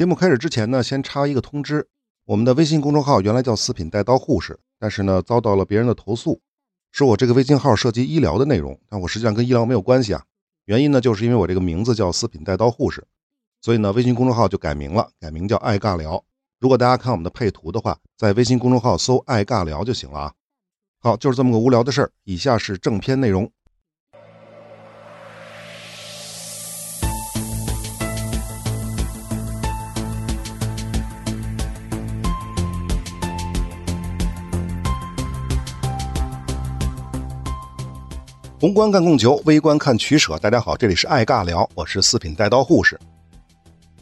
节目开始之前呢，先插一个通知：我们的微信公众号原来叫“四品带刀护士”，但是呢，遭到了别人的投诉，说我这个微信号涉及医疗的内容，但我实际上跟医疗没有关系啊。原因呢，就是因为我这个名字叫“四品带刀护士”，所以呢，微信公众号就改名了，改名叫“爱尬聊”。如果大家看我们的配图的话，在微信公众号搜“爱尬聊”就行了啊。好，就是这么个无聊的事儿。以下是正片内容。宏观看供求，微观看取舍。大家好，这里是爱尬聊，我是四品带刀护士。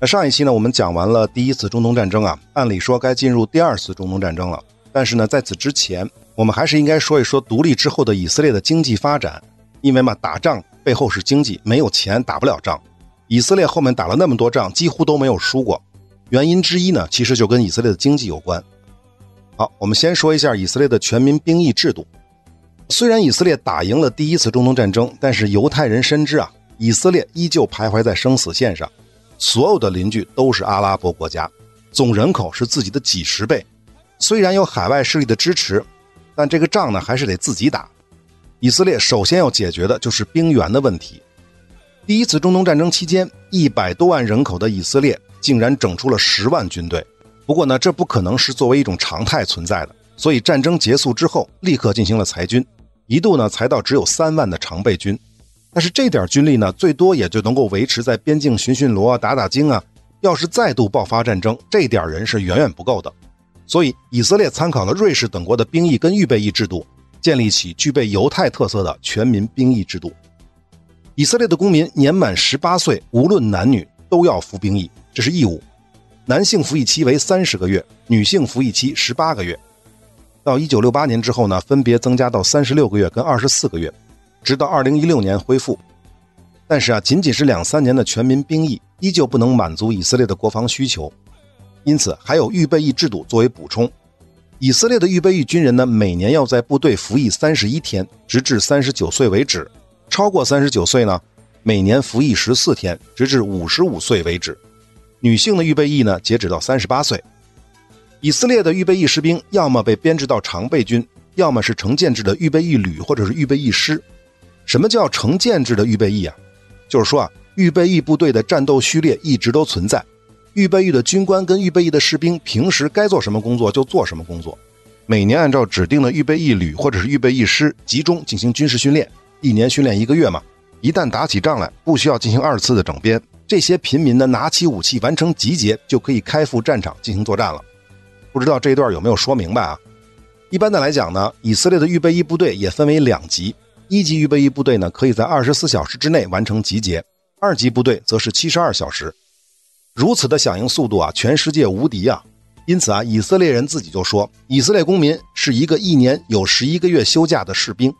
那上一期呢，我们讲完了第一次中东战争啊，按理说该进入第二次中东战争了。但是呢，在此之前，我们还是应该说一说独立之后的以色列的经济发展。因为嘛，打仗背后是经济，没有钱打不了仗。以色列后面打了那么多仗，几乎都没有输过。原因之一呢，其实就跟以色列的经济有关。好，我们先说一下以色列的全民兵役制度。虽然以色列打赢了第一次中东战争，但是犹太人深知啊，以色列依旧徘徊在生死线上。所有的邻居都是阿拉伯国家，总人口是自己的几十倍。虽然有海外势力的支持，但这个仗呢还是得自己打。以色列首先要解决的就是兵源的问题。第一次中东战争期间，一百多万人口的以色列竟然整出了十万军队。不过呢，这不可能是作为一种常态存在的，所以战争结束之后，立刻进行了裁军。一度呢，裁到只有三万的常备军，但是这点军力呢，最多也就能够维持在边境巡巡逻、打打经啊。要是再度爆发战争，这点人是远远不够的。所以，以色列参考了瑞士等国的兵役跟预备役制度，建立起具备犹太特色的全民兵役制度。以色列的公民年满十八岁，无论男女都要服兵役，这是义务。男性服役期为三十个月，女性服役期十八个月。到一九六八年之后呢，分别增加到三十六个月跟二十四个月，直到二零一六年恢复。但是啊，仅仅是两三年的全民兵役，依旧不能满足以色列的国防需求，因此还有预备役制度作为补充。以色列的预备役军人呢，每年要在部队服役三十一天，直至三十九岁为止；超过三十九岁呢，每年服役十四天，直至五十五岁为止。女性的预备役呢，截止到三十八岁。以色列的预备役士兵要么被编制到常备军，要么是成建制的预备役旅或者是预备役师。什么叫成建制的预备役啊？就是说啊，预备役部队的战斗序列一直都存在，预备役的军官跟预备役的士兵平时该做什么工作就做什么工作，每年按照指定的预备役旅或者是预备役师集中进行军事训练，一年训练一个月嘛。一旦打起仗来，不需要进行二次的整编，这些平民呢拿起武器完成集结，就可以开赴战场进行作战了。不知道这一段有没有说明白啊？一般的来讲呢，以色列的预备役部队也分为两级，一级预备役部队呢可以在二十四小时之内完成集结，二级部队则是七十二小时。如此的响应速度啊，全世界无敌啊！因此啊，以色列人自己就说，以色列公民是一个一年有十一个月休假的士兵。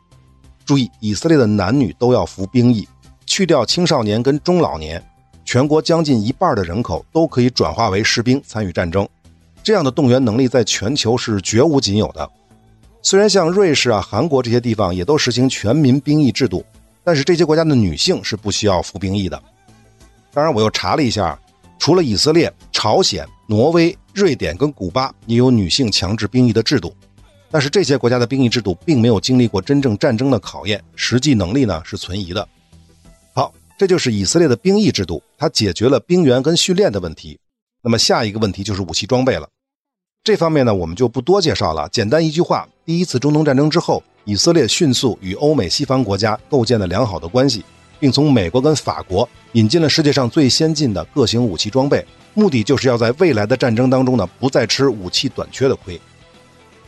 注意，以色列的男女都要服兵役，去掉青少年跟中老年，全国将近一半的人口都可以转化为士兵参与战争。这样的动员能力在全球是绝无仅有的。虽然像瑞士啊、韩国这些地方也都实行全民兵役制度，但是这些国家的女性是不需要服兵役的。当然，我又查了一下，除了以色列、朝鲜、挪威、瑞典跟古巴也有女性强制兵役的制度，但是这些国家的兵役制度并没有经历过真正战争的考验，实际能力呢是存疑的。好，这就是以色列的兵役制度，它解决了兵员跟训练的问题。那么下一个问题就是武器装备了。这方面呢，我们就不多介绍了。简单一句话：第一次中东战争之后，以色列迅速与欧美西方国家构建了良好的关系，并从美国跟法国引进了世界上最先进的各型武器装备，目的就是要在未来的战争当中呢，不再吃武器短缺的亏。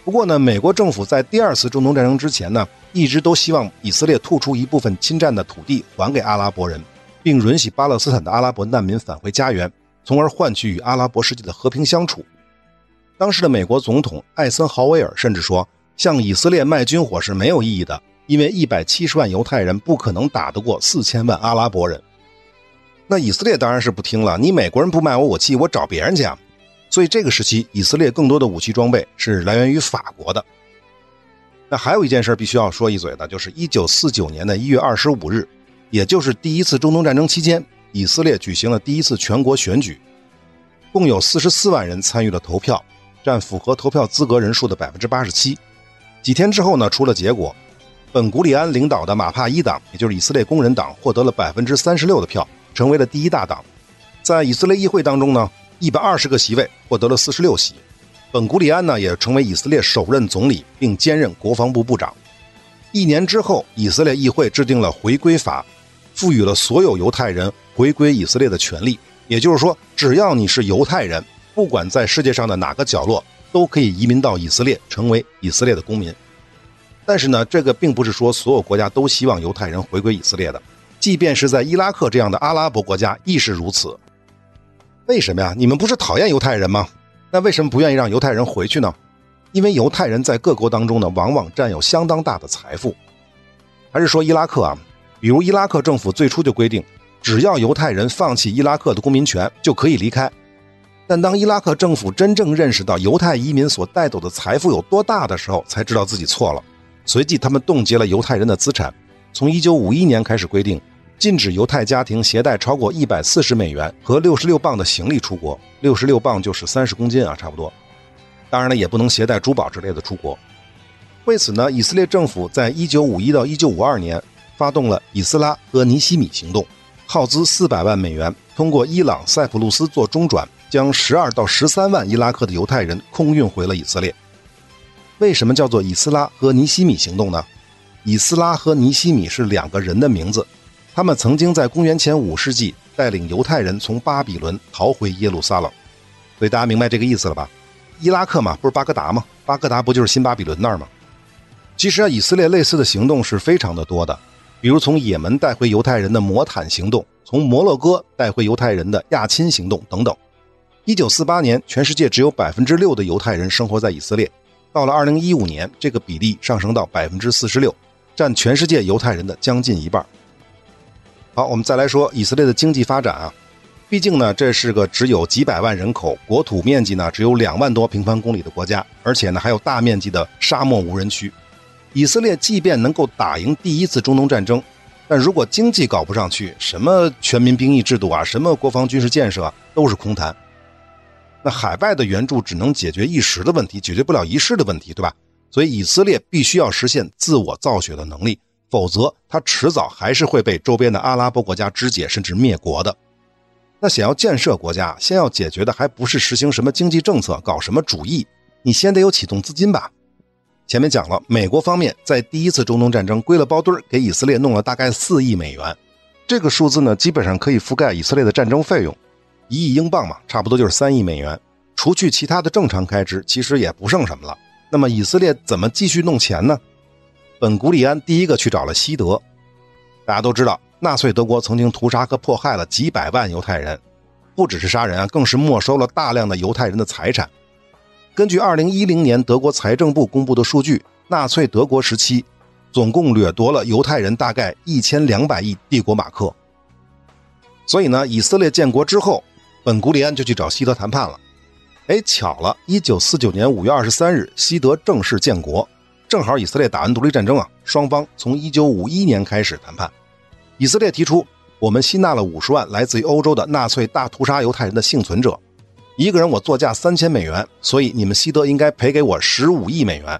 不过呢，美国政府在第二次中东战争之前呢，一直都希望以色列吐出一部分侵占的土地还给阿拉伯人，并允许巴勒斯坦的阿拉伯难民返回家园，从而换取与阿拉伯世界的和平相处。当时的美国总统艾森豪威尔甚至说：“向以色列卖军火是没有意义的，因为一百七十万犹太人不可能打得过四千万阿拉伯人。”那以色列当然是不听了，你美国人不卖我武器，我找别人去啊。所以这个时期，以色列更多的武器装备是来源于法国的。那还有一件事必须要说一嘴的，就是一九四九年的一月二十五日，也就是第一次中东战争期间，以色列举行了第一次全国选举。共有四十四万人参与了投票，占符合投票资格人数的百分之八十七。几天之后呢，出了结果，本古里安领导的马帕伊党，也就是以色列工人党，获得了百分之三十六的票，成为了第一大党。在以色列议会当中呢，一百二十个席位获得了四十六席。本古里安呢，也成为以色列首任总理，并兼任国防部部长。一年之后，以色列议会制定了回归法，赋予了所有犹太人回归以色列的权利。也就是说，只要你是犹太人，不管在世界上的哪个角落。都可以移民到以色列，成为以色列的公民。但是呢，这个并不是说所有国家都希望犹太人回归以色列的，即便是在伊拉克这样的阿拉伯国家亦是如此。为什么呀？你们不是讨厌犹太人吗？那为什么不愿意让犹太人回去呢？因为犹太人在各国当中呢，往往占有相当大的财富。还是说伊拉克啊？比如伊拉克政府最初就规定，只要犹太人放弃伊拉克的公民权，就可以离开。但当伊拉克政府真正认识到犹太移民所带走的财富有多大的时候，才知道自己错了。随即，他们冻结了犹太人的资产。从1951年开始规定，禁止犹太家庭携带超过140美元和66磅的行李出国。66磅就是30公斤啊，差不多。当然了，也不能携带珠宝之类的出国。为此呢，以色列政府在1951到1952年发动了以斯拉和尼西米行动，耗资400万美元，通过伊朗塞浦路斯做中转。将十二到十三万伊拉克的犹太人空运回了以色列。为什么叫做以斯拉和尼西米行动呢？以斯拉和尼西米是两个人的名字，他们曾经在公元前五世纪带领犹太人从巴比伦逃回耶路撒冷。所以大家明白这个意思了吧？伊拉克嘛，不是巴格达吗？巴格达不就是新巴比伦那儿吗？其实啊，以色列类似的行动是非常的多的，比如从也门带回犹太人的摩坦行动，从摩洛哥带回犹太人的亚亲行动等等。一九四八年，全世界只有百分之六的犹太人生活在以色列。到了二零一五年，这个比例上升到百分之四十六，占全世界犹太人的将近一半。好，我们再来说以色列的经济发展啊。毕竟呢，这是个只有几百万人口、国土面积呢只有两万多平方公里的国家，而且呢还有大面积的沙漠无人区。以色列即便能够打赢第一次中东战争，但如果经济搞不上去，什么全民兵役制度啊，什么国防军事建设都是空谈。那海外的援助只能解决一时的问题，解决不了一世的问题，对吧？所以以色列必须要实现自我造血的能力，否则它迟早还是会被周边的阿拉伯国家肢解甚至灭国的。那想要建设国家，先要解决的还不是实行什么经济政策，搞什么主义，你先得有启动资金吧。前面讲了，美国方面在第一次中东战争归了包堆儿给以色列弄了大概四亿美元，这个数字呢，基本上可以覆盖以色列的战争费用。一亿英镑嘛，差不多就是三亿美元。除去其他的正常开支，其实也不剩什么了。那么以色列怎么继续弄钱呢？本古里安第一个去找了西德。大家都知道，纳粹德国曾经屠杀和迫害了几百万犹太人，不只是杀人啊，更是没收了大量的犹太人的财产。根据2010年德国财政部公布的数据，纳粹德国时期总共掠夺了犹太人大概一千两百亿帝国马克。所以呢，以色列建国之后，本古里安就去找西德谈判了。哎，巧了，一九四九年五月二十三日，西德正式建国，正好以色列打完独立战争啊，双方从一九五一年开始谈判。以色列提出，我们吸纳了五十万来自于欧洲的纳粹大屠杀犹太人的幸存者，一个人我作价三千美元，所以你们西德应该赔给我十五亿美元。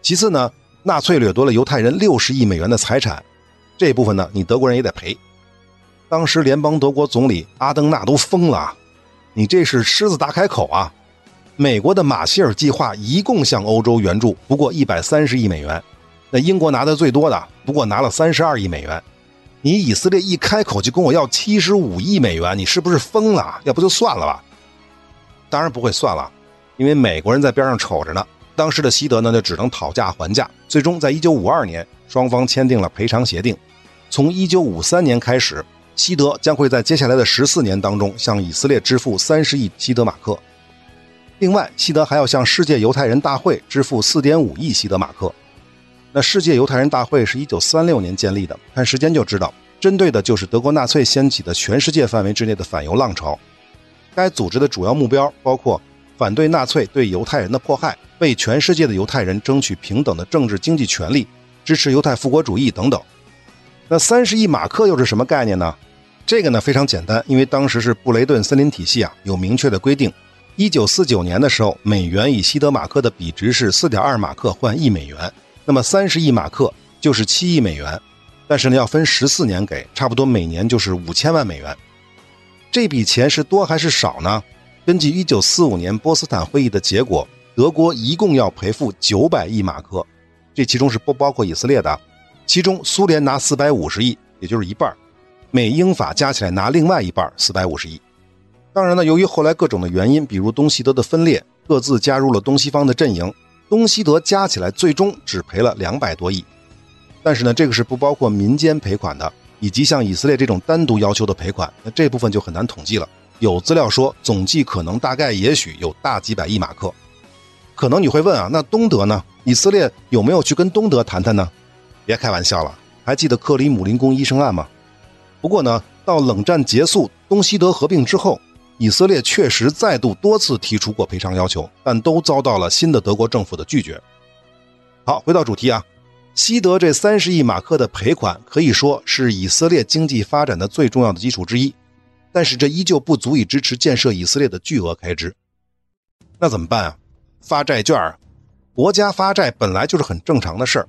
其次呢，纳粹掠夺了犹太人六十亿美元的财产，这部分呢，你德国人也得赔。当时联邦德国总理阿登纳都疯了，你这是狮子大开口啊！美国的马歇尔计划一共向欧洲援助不过一百三十亿美元，那英国拿的最多的不过拿了三十二亿美元，你以色列一开口就跟我要七十五亿美元，你是不是疯了？要不就算了吧？当然不会算了，因为美国人在边上瞅着呢。当时的西德呢就只能讨价还价，最终在一九五二年双方签订了赔偿协定，从一九五三年开始。西德将会在接下来的十四年当中向以色列支付三十亿西德马克。另外，西德还要向世界犹太人大会支付四点五亿西德马克。那世界犹太人大会是一九三六年建立的，看时间就知道，针对的就是德国纳粹掀起的全世界范围之内的反犹浪潮。该组织的主要目标包括反对纳粹对犹太人的迫害，为全世界的犹太人争取平等的政治经济权利，支持犹太复国主义等等。那三十亿马克又是什么概念呢？这个呢非常简单，因为当时是布雷顿森林体系啊有明确的规定。一九四九年的时候，美元与西德马克的比值是四点二马克换一美元，那么三十亿马克就是七亿美元。但是呢，要分十四年给，差不多每年就是五千万美元。这笔钱是多还是少呢？根据一九四五年波茨坦会议的结果，德国一共要赔付九百亿马克，这其中是不包括以色列的。其中苏联拿四百五十亿，也就是一半美英法加起来拿另外一半四百五十亿。当然呢，由于后来各种的原因，比如东西德的分裂，各自加入了东西方的阵营，东西德加起来最终只赔了两百多亿。但是呢，这个是不包括民间赔款的，以及像以色列这种单独要求的赔款，那这部分就很难统计了。有资料说，总计可能大概也许有大几百亿马克。可能你会问啊，那东德呢？以色列有没有去跟东德谈谈呢？别开玩笑了，还记得克里姆林宫医生案吗？不过呢，到冷战结束，东西德合并之后。以色列确实再度多次提出过赔偿要求，但都遭到了新的德国政府的拒绝。好，回到主题啊，西德这三十亿马克的赔款可以说是以色列经济发展的最重要的基础之一，但是这依旧不足以支持建设以色列的巨额开支。那怎么办啊？发债券，国家发债本来就是很正常的事儿，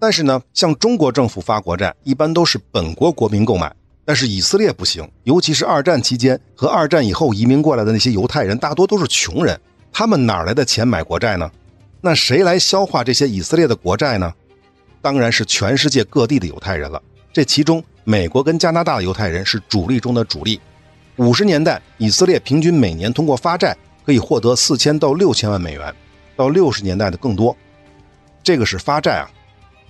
但是呢，像中国政府发国债，一般都是本国国民购买。但是以色列不行，尤其是二战期间和二战以后移民过来的那些犹太人，大多都是穷人，他们哪来的钱买国债呢？那谁来消化这些以色列的国债呢？当然是全世界各地的犹太人了。这其中，美国跟加拿大的犹太人是主力中的主力。五十年代，以色列平均每年通过发债可以获得四千到六千万美元，到六十年代的更多。这个是发债啊。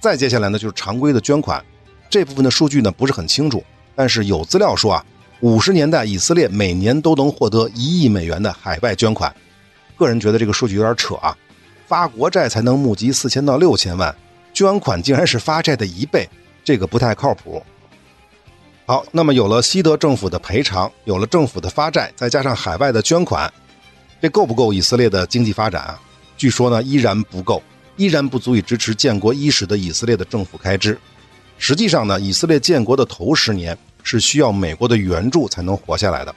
再接下来呢，就是常规的捐款，这部分的数据呢不是很清楚。但是有资料说啊，五十年代以色列每年都能获得一亿美元的海外捐款。个人觉得这个数据有点扯啊，发国债才能募集四千到六千万，捐款竟然是发债的一倍，这个不太靠谱。好，那么有了西德政府的赔偿，有了政府的发债，再加上海外的捐款，这够不够以色列的经济发展啊？据说呢，依然不够，依然不足以支持建国伊始的以色列的政府开支。实际上呢，以色列建国的头十年。是需要美国的援助才能活下来的。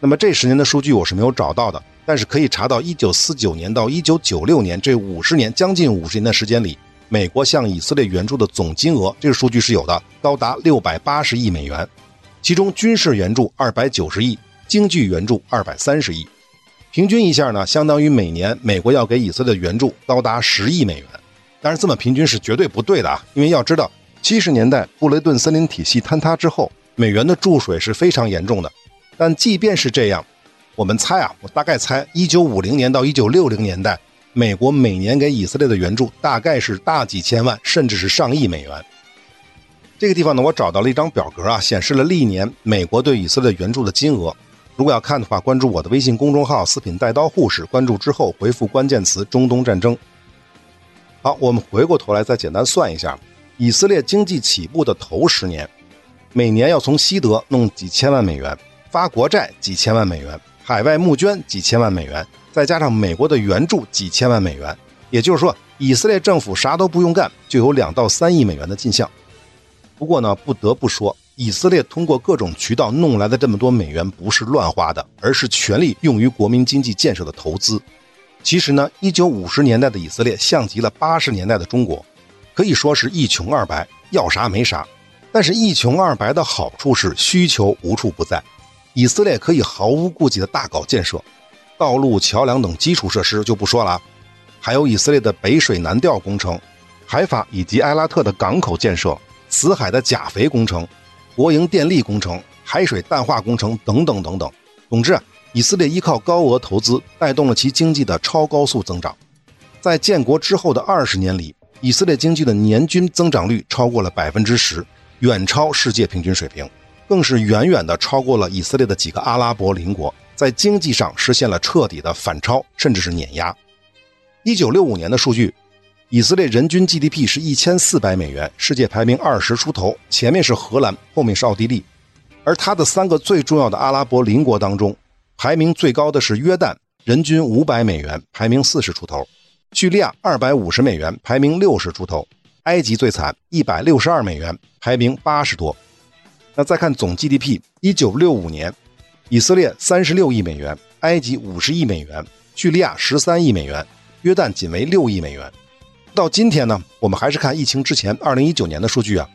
那么这十年的数据我是没有找到的，但是可以查到1949年到1996年这五十年将近五十年的时间里，美国向以色列援助的总金额，这个数据是有的，高达680亿美元，其中军事援助290亿，经济援助230亿，平均一下呢，相当于每年美国要给以色列援助高达十亿美元。当然，这么平均是绝对不对的啊，因为要知道70年代布雷顿森林体系坍塌之后。美元的注水是非常严重的，但即便是这样，我们猜啊，我大概猜，一九五零年到一九六零年代，美国每年给以色列的援助大概是大几千万，甚至是上亿美元。这个地方呢，我找到了一张表格啊，显示了历年美国对以色列援助的金额。如果要看的话，关注我的微信公众号“四品带刀护士”，关注之后回复关键词“中东战争”。好，我们回过头来再简单算一下，以色列经济起步的头十年。每年要从西德弄几千万美元，发国债几千万美元，海外募捐几千万美元，再加上美国的援助几千万美元，也就是说，以色列政府啥都不用干，就有两到三亿美元的进项。不过呢，不得不说，以色列通过各种渠道弄来的这么多美元不是乱花的，而是全力用于国民经济建设的投资。其实呢，一九五十年代的以色列像极了八十年代的中国，可以说是一穷二白，要啥没啥。但是，一穷二白的好处是需求无处不在。以色列可以毫无顾忌的大搞建设，道路、桥梁等基础设施就不说了，还有以色列的北水南调工程、海法以及埃拉特的港口建设、死海的钾肥工程、国营电力工程、海水淡化工程等等等等。总之啊，以色列依靠高额投资带动了其经济的超高速增长。在建国之后的二十年里，以色列经济的年均增长率超过了百分之十。远超世界平均水平，更是远远的超过了以色列的几个阿拉伯邻国，在经济上实现了彻底的反超，甚至是碾压。一九六五年的数据，以色列人均 GDP 是一千四百美元，世界排名二十出头，前面是荷兰，后面是奥地利。而它的三个最重要的阿拉伯邻国当中，排名最高的是约旦，人均五百美元，排名四十出头；叙利亚二百五十美元，排名六十出头。埃及最惨，一百六十二美元，排名八十多。那再看总 GDP，一九六五年，以色列三十六亿美元，埃及五十亿美元，叙利亚十三亿美元，约旦仅为六亿美元。到今天呢，我们还是看疫情之前二零一九年的数据啊。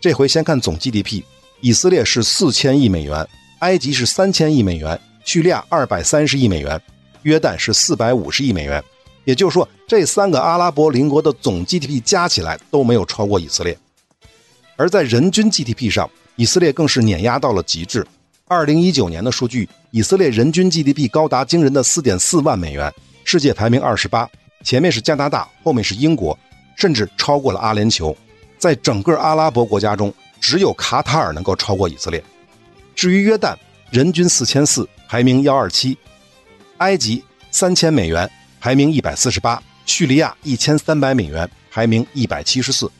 这回先看总 GDP，以色列是四千亿美元，埃及是三千亿美元，叙利亚二百三十亿美元，约旦是四百五十亿美元。也就是说，这三个阿拉伯邻国的总 GDP 加起来都没有超过以色列。而在人均 GDP 上，以色列更是碾压到了极致。二零一九年的数据，以色列人均 GDP 高达惊人的四点四万美元，世界排名二十八，前面是加拿大，后面是英国，甚至超过了阿联酋。在整个阿拉伯国家中，只有卡塔尔能够超过以色列。至于约旦，人均四千四，排名幺二七；埃及三千美元，排名一百四十八；叙利亚一千三百美元，排名一百七十四。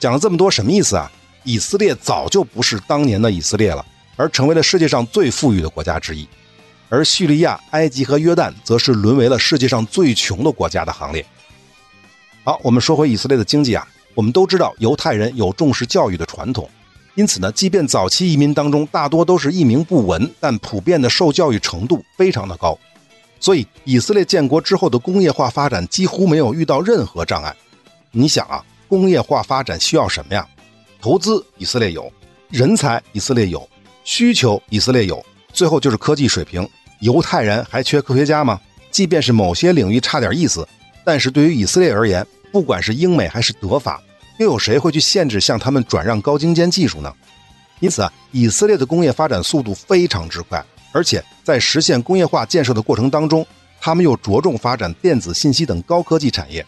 讲了这么多，什么意思啊？以色列早就不是当年的以色列了，而成为了世界上最富裕的国家之一。而叙利亚、埃及和约旦则是沦为了世界上最穷的国家的行列。好，我们说回以色列的经济啊，我们都知道犹太人有重视教育的传统，因此呢，即便早期移民当中大多都是一名不闻，但普遍的受教育程度非常的高，所以以色列建国之后的工业化发展几乎没有遇到任何障碍。你想啊，工业化发展需要什么呀？投资以色列有，人才以色列有，需求以色列有，最后就是科技水平。犹太人还缺科学家吗？即便是某些领域差点意思，但是对于以色列而言，不管是英美还是德法，又有谁会去限制向他们转让高精尖技术呢？因此啊，以色列的工业发展速度非常之快，而且在实现工业化建设的过程当中，他们又着重发展电子信息等高科技产业。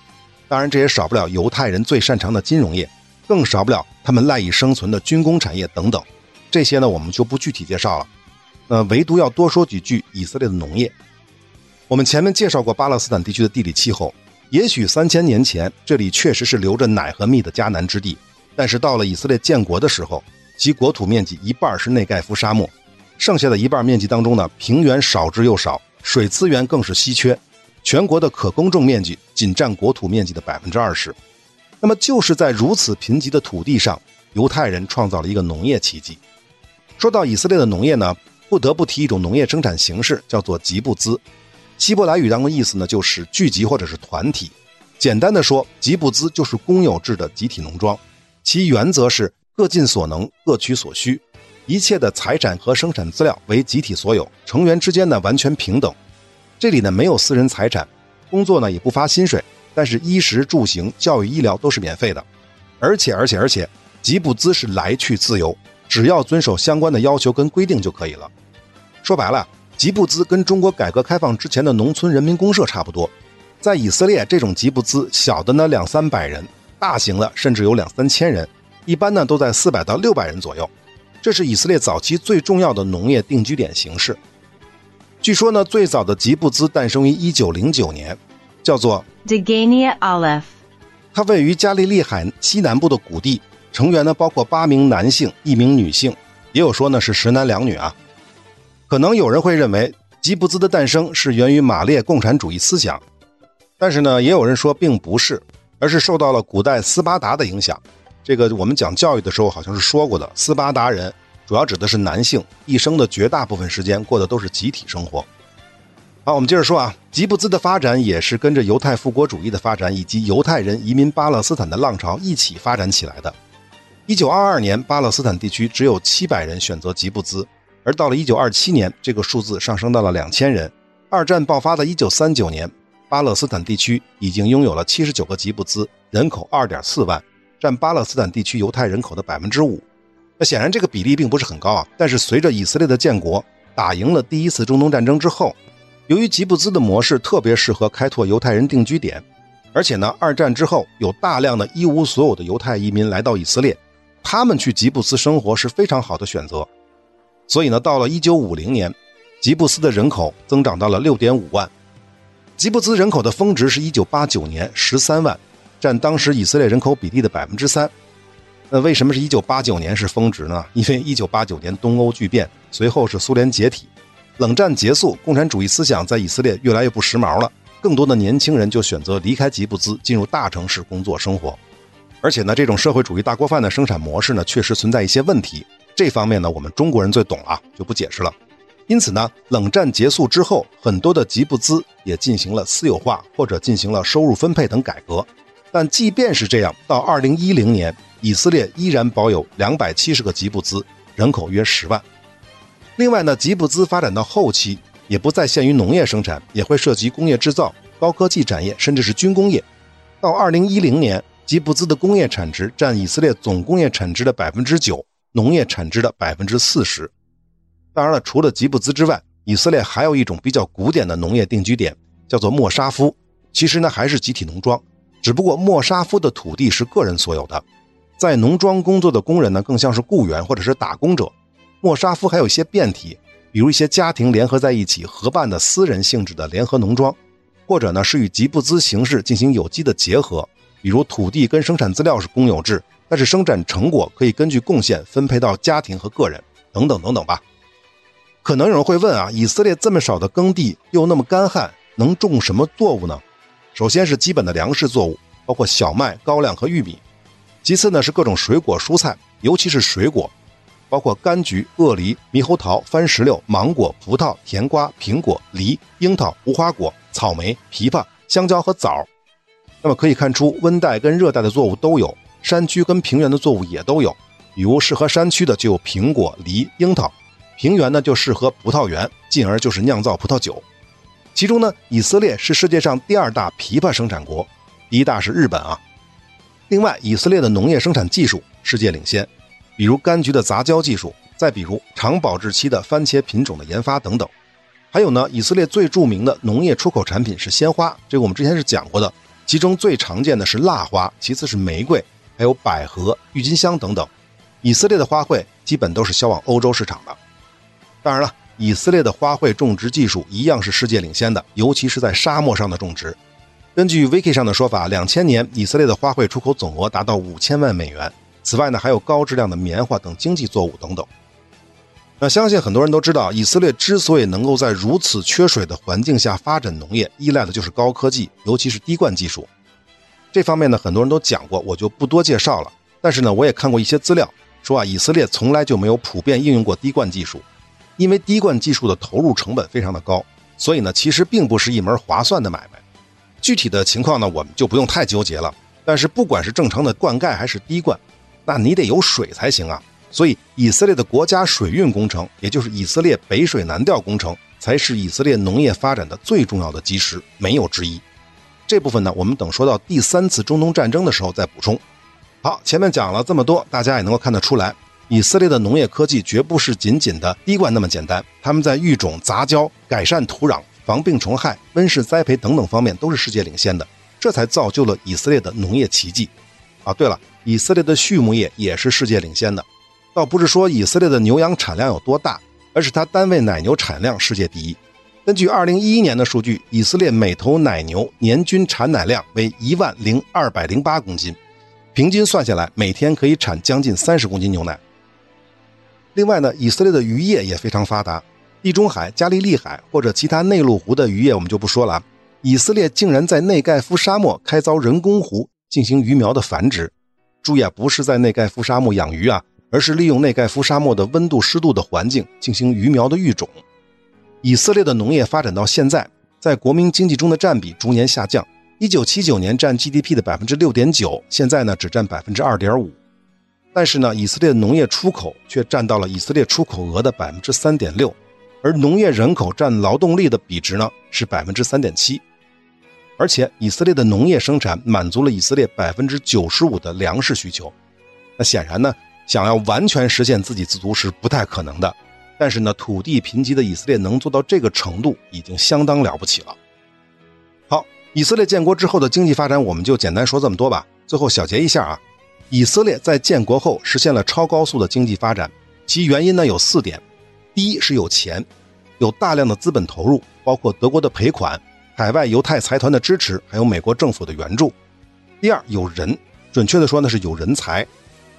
当然，这也少不了犹太人最擅长的金融业。更少不了他们赖以生存的军工产业等等，这些呢我们就不具体介绍了。呃，唯独要多说几句以色列的农业。我们前面介绍过巴勒斯坦地区的地理气候，也许三千年前这里确实是流着奶和蜜的迦南之地，但是到了以色列建国的时候，其国土面积一半是内盖夫沙漠，剩下的一半面积当中呢，平原少之又少，水资源更是稀缺，全国的可耕种面积仅占国土面积的百分之二十。那么就是在如此贫瘠的土地上，犹太人创造了一个农业奇迹。说到以色列的农业呢，不得不提一种农业生产形式，叫做吉布兹。希伯来语当中的意思呢，就是聚集或者是团体。简单的说，吉布兹就是公有制的集体农庄，其原则是各尽所能，各取所需，一切的财产和生产资料为集体所有，成员之间呢完全平等。这里呢没有私人财产，工作呢也不发薪水。但是衣食住行、教育、医疗都是免费的，而且而且而且，吉布兹是来去自由，只要遵守相关的要求跟规定就可以了。说白了，吉布兹跟中国改革开放之前的农村人民公社差不多。在以色列，这种吉布兹小的呢两三百人，大型的甚至有两三千人，一般呢都在四百到六百人左右。这是以色列早期最重要的农业定居点形式。据说呢，最早的吉布兹诞生于一九零九年。叫做 Degania Aleph，它位于加利利海西南部的谷地，成员呢包括八名男性，一名女性，也有说呢是十男两女啊。可能有人会认为吉布兹的诞生是源于马列共产主义思想，但是呢也有人说并不是，而是受到了古代斯巴达的影响。这个我们讲教育的时候好像是说过的，斯巴达人主要指的是男性，一生的绝大部分时间过的都是集体生活。好，我们接着说啊，吉布兹的发展也是跟着犹太复国主义的发展以及犹太人移民巴勒斯坦的浪潮一起发展起来的。一九二二年，巴勒斯坦地区只有七百人选择吉布兹，而到了一九二七年，这个数字上升到了两千人。二战爆发的一九三九年，巴勒斯坦地区已经拥有了七十九个吉布兹，人口二点四万，占巴勒斯坦地区犹太人口的百分之五。那显然这个比例并不是很高啊。但是随着以色列的建国，打赢了第一次中东战争之后，由于吉布兹的模式特别适合开拓犹太人定居点，而且呢，二战之后有大量的一无所有的犹太移民来到以色列，他们去吉布斯生活是非常好的选择。所以呢，到了1950年，吉布斯的人口增长到了6.5万。吉布斯人口的峰值是1989年13万，占当时以色列人口比例的3%。那为什么是一989年是峰值呢？因为1989年东欧剧变，随后是苏联解体。冷战结束，共产主义思想在以色列越来越不时髦了，更多的年轻人就选择离开吉布兹，进入大城市工作生活。而且呢，这种社会主义大锅饭的生产模式呢，确实存在一些问题，这方面呢，我们中国人最懂啊，就不解释了。因此呢，冷战结束之后，很多的吉布兹也进行了私有化或者进行了收入分配等改革。但即便是这样，到二零一零年，以色列依然保有两百七十个吉布兹，人口约十万。另外呢，吉布兹发展到后期，也不再限于农业生产，也会涉及工业制造、高科技产业，甚至是军工业。到二零一零年，吉布兹的工业产值占以色列总工业产值的百分之九，农业产值的百分之四十。当然了，除了吉布兹之外，以色列还有一种比较古典的农业定居点，叫做莫沙夫。其实呢，还是集体农庄，只不过莫沙夫的土地是个人所有的，在农庄工作的工人呢，更像是雇员或者是打工者。莫沙夫还有一些变体，比如一些家庭联合在一起合办的私人性质的联合农庄，或者呢是与吉布兹形式进行有机的结合，比如土地跟生产资料是公有制，但是生产成果可以根据贡献分配到家庭和个人，等等等等吧。可能有人会问啊，以色列这么少的耕地又那么干旱，能种什么作物呢？首先是基本的粮食作物，包括小麦、高粱和玉米；其次呢是各种水果蔬菜，尤其是水果，包括柑橘、鳄梨、猕猴桃、番石榴、芒果、葡萄、甜瓜、苹果、梨、樱桃、无花果、草莓、枇杷、香蕉和枣。那么可以看出，温带跟热带的作物都有，山区跟平原的作物也都有。比如适合山区的就有苹果、梨、樱桃。平原呢就适合葡萄园，进而就是酿造葡萄酒。其中呢，以色列是世界上第二大枇杷生产国，第一大是日本啊。另外，以色列的农业生产技术世界领先，比如柑橘的杂交技术，再比如长保质期的番茄品种的研发等等。还有呢，以色列最著名的农业出口产品是鲜花，这个我们之前是讲过的。其中最常见的是蜡花，其次是玫瑰，还有百合、郁金香等等。以色列的花卉基本都是销往欧洲市场的。当然了，以色列的花卉种植技术一样是世界领先的，尤其是在沙漠上的种植。根据 Wiki 上的说法，两千年以色列的花卉出口总额达到五千万美元。此外呢，还有高质量的棉花等经济作物等等。那相信很多人都知道，以色列之所以能够在如此缺水的环境下发展农业，依赖的就是高科技，尤其是滴灌技术。这方面呢，很多人都讲过，我就不多介绍了。但是呢，我也看过一些资料，说啊，以色列从来就没有普遍应用过滴灌技术。因为滴灌技术的投入成本非常的高，所以呢，其实并不是一门划算的买卖。具体的情况呢，我们就不用太纠结了。但是不管是正常的灌溉还是滴灌，那你得有水才行啊。所以以色列的国家水运工程，也就是以色列北水南调工程，才是以色列农业发展的最重要的基石，没有之一。这部分呢，我们等说到第三次中东战争的时候再补充。好，前面讲了这么多，大家也能够看得出来。以色列的农业科技绝不是仅仅的滴灌那么简单，他们在育种、杂交、改善土壤、防病虫害、温室栽培等等方面都是世界领先的，这才造就了以色列的农业奇迹。啊，对了，以色列的畜牧业也是世界领先的，倒不是说以色列的牛羊产量有多大，而是它单位奶牛产量世界第一。根据2011年的数据，以色列每头奶牛年均产奶量为一万零二百零八公斤，平均算下来每天可以产将近三十公斤牛奶。另外呢，以色列的渔业也非常发达，地中海、加利利海或者其他内陆湖的渔业我们就不说了。以色列竟然在内盖夫沙漠开凿人工湖进行鱼苗的繁殖。注意啊，不是在内盖夫沙漠养鱼啊，而是利用内盖夫沙漠的温度、湿度的环境进行鱼苗的育种。以色列的农业发展到现在，在国民经济中的占比逐年下降。一九七九年占 GDP 的百分之六点九，现在呢只占百分之二点五。但是呢，以色列的农业出口却占到了以色列出口额的百分之三点六，而农业人口占劳动力的比值呢是百分之三点七，而且以色列的农业生产满足了以色列百分之九十五的粮食需求。那显然呢，想要完全实现自给自足是不太可能的。但是呢，土地贫瘠的以色列能做到这个程度，已经相当了不起了。好，以色列建国之后的经济发展，我们就简单说这么多吧。最后小结一下啊。以色列在建国后实现了超高速的经济发展，其原因呢有四点：第一是有钱，有大量的资本投入，包括德国的赔款、海外犹太财团的支持，还有美国政府的援助；第二有人，准确的说呢是有人才，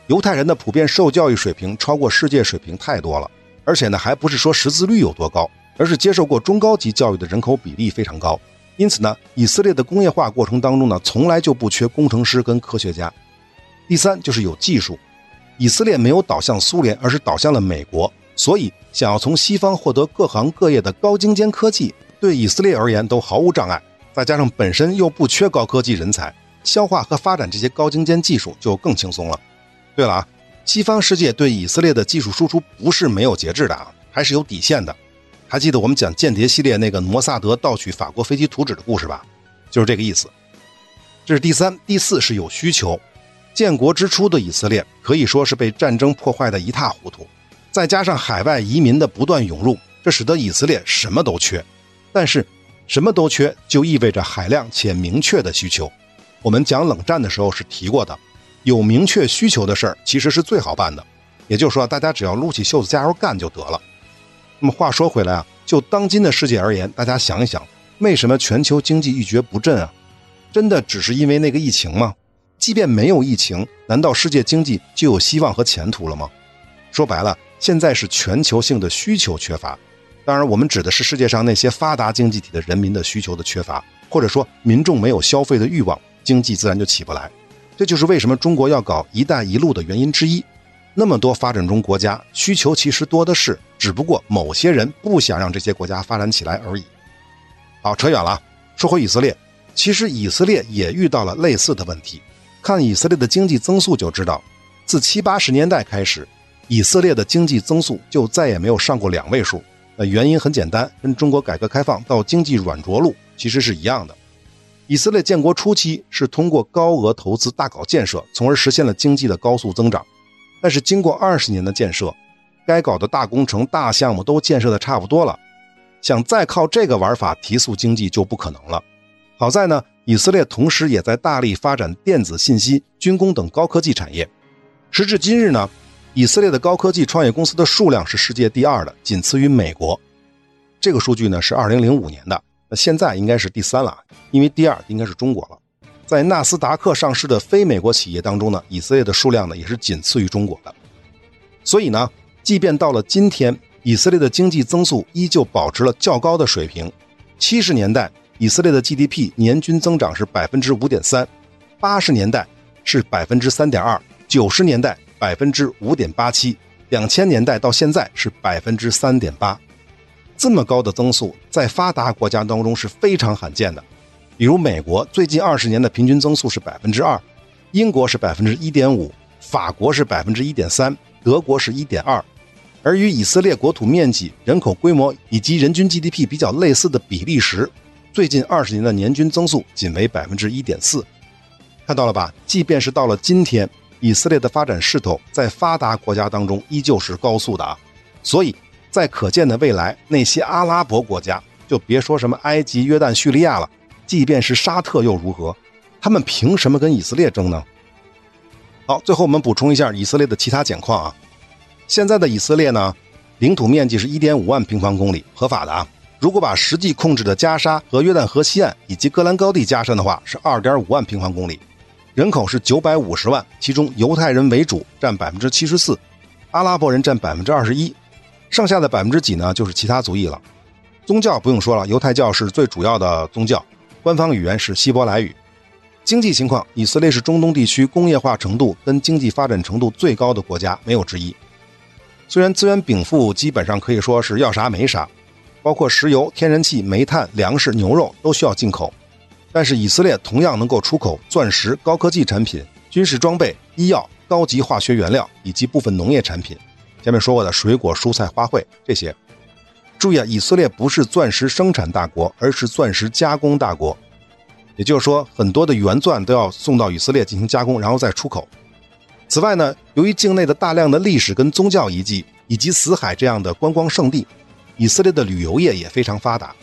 犹太人的普遍受教育水平超过世界水平太多了，而且呢还不是说识字率有多高，而是接受过中高级教育的人口比例非常高，因此呢以色列的工业化过程当中呢从来就不缺工程师跟科学家。第三就是有技术，以色列没有倒向苏联，而是倒向了美国，所以想要从西方获得各行各业的高精尖科技，对以色列而言都毫无障碍。再加上本身又不缺高科技人才，消化和发展这些高精尖技术就更轻松了。对了啊，西方世界对以色列的技术输出不是没有节制的啊，还是有底线的。还记得我们讲间谍系列那个摩萨德盗取法国飞机图纸的故事吧？就是这个意思。这是第三、第四是有需求。建国之初的以色列可以说是被战争破坏的一塌糊涂，再加上海外移民的不断涌入，这使得以色列什么都缺。但是，什么都缺就意味着海量且明确的需求。我们讲冷战的时候是提过的，有明确需求的事儿其实是最好办的。也就是说，大家只要撸起袖子加油干就得了。那么话说回来啊，就当今的世界而言，大家想一想，为什么全球经济一蹶不振啊？真的只是因为那个疫情吗？即便没有疫情，难道世界经济就有希望和前途了吗？说白了，现在是全球性的需求缺乏。当然，我们指的是世界上那些发达经济体的人民的需求的缺乏，或者说民众没有消费的欲望，经济自然就起不来。这就是为什么中国要搞“一带一路”的原因之一。那么多发展中国家需求其实多的是，只不过某些人不想让这些国家发展起来而已。好，扯远了，说回以色列，其实以色列也遇到了类似的问题。看以色列的经济增速就知道，自七八十年代开始，以色列的经济增速就再也没有上过两位数。呃，原因很简单，跟中国改革开放到经济软着陆其实是一样的。以色列建国初期是通过高额投资大搞建设，从而实现了经济的高速增长。但是经过二十年的建设，该搞的大工程、大项目都建设的差不多了，想再靠这个玩法提速经济就不可能了。好在呢。以色列同时也在大力发展电子信息、军工等高科技产业。时至今日呢，以色列的高科技创业公司的数量是世界第二的，仅次于美国。这个数据呢是2005年的，那现在应该是第三了，因为第二应该是中国了。在纳斯达克上市的非美国企业当中呢，以色列的数量呢也是仅次于中国的。所以呢，即便到了今天，以色列的经济增速依旧保持了较高的水平。七十年代。以色列的 GDP 年均增长是百分之五点三，八十年代是百分之三点二，九十年代百分之五点八七，两千年代到现在是百分之三点八，这么高的增速在发达国家当中是非常罕见的。比如美国最近二十年的平均增速是百分之二，英国是百分之一点五，法国是百分之一点三，德国是一点二，而与以色列国土面积、人口规模以及人均 GDP 比较类似的比利时。最近二十年的年均增速仅为百分之一点四，看到了吧？即便是到了今天，以色列的发展势头在发达国家当中依旧是高速的啊！所以，在可见的未来，那些阿拉伯国家就别说什么埃及、约旦、叙利亚了，即便是沙特又如何？他们凭什么跟以色列争呢？好，最后我们补充一下以色列的其他简况啊。现在的以色列呢，领土面积是一点五万平方公里，合法的啊。如果把实际控制的加沙和约旦河西岸以及戈兰高地加上的话，是二点五万平方公里，人口是九百五十万，其中犹太人为主，占百分之七十四，阿拉伯人占百分之二十一，剩下的百分之几呢？就是其他族裔了。宗教不用说了，犹太教是最主要的宗教，官方语言是希伯来语。经济情况，以色列是中东地区工业化程度跟经济发展程度最高的国家，没有之一。虽然资源禀赋基本上可以说是要啥没啥。包括石油、天然气、煤炭、粮食、牛肉都需要进口，但是以色列同样能够出口钻石、高科技产品、军事装备、医药、高级化学原料以及部分农业产品。前面说过的水果、蔬菜、花卉这些。注意啊，以色列不是钻石生产大国，而是钻石加工大国。也就是说，很多的原钻都要送到以色列进行加工，然后再出口。此外呢，由于境内的大量的历史跟宗教遗迹，以及死海这样的观光胜地。以色列的旅游业也非常发达。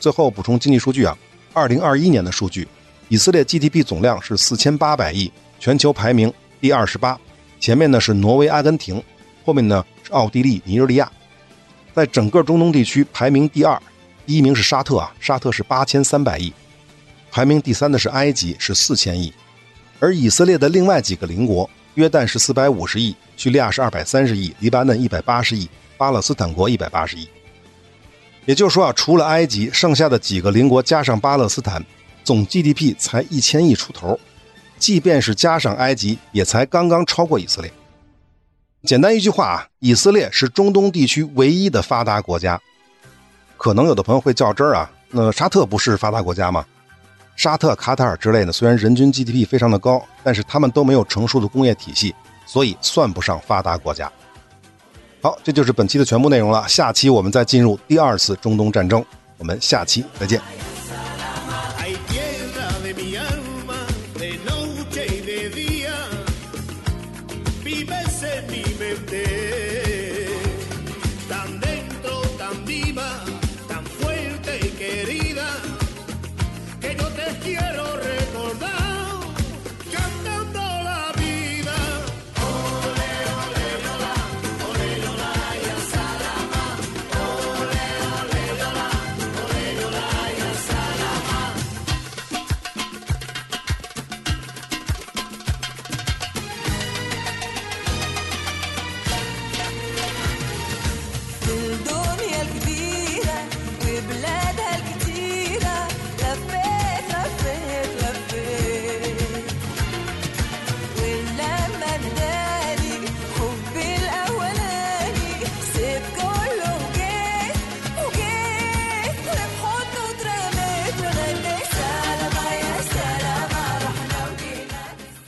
最后补充经济数据啊，二零二一年的数据，以色列 GDP 总量是四千八百亿，全球排名第二十八，前面呢是挪威、阿根廷，后面呢是奥地利、尼日利亚，在整个中东地区排名第二，第一名是沙特啊，沙特是八千三百亿，排名第三的是埃及是四千亿，而以色列的另外几个邻国，约旦是四百五十亿，叙利亚是二百三十亿，黎巴嫩一百八十亿。巴勒斯坦国一百八十亿，也就是说啊，除了埃及，剩下的几个邻国加上巴勒斯坦，总 GDP 才一千亿出头，即便是加上埃及，也才刚刚超过以色列。简单一句话啊，以色列是中东地区唯一的发达国家。可能有的朋友会较真儿啊，那沙特不是发达国家吗？沙特、卡塔尔之类的，虽然人均 GDP 非常的高，但是他们都没有成熟的工业体系，所以算不上发达国家。好，这就是本期的全部内容了。下期我们再进入第二次中东战争，我们下期再见。sedimenté.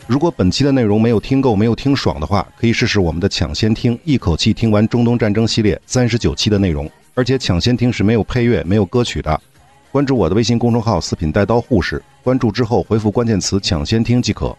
如果本期的内容没有听够、没有听爽的话，可以试试我们的抢先听，一口气听完中东战争系列三十九期的内容。而且抢先听是没有配乐、没有歌曲的。关注我的微信公众号“四品带刀护士”，关注之后回复关键词“抢先听”即可。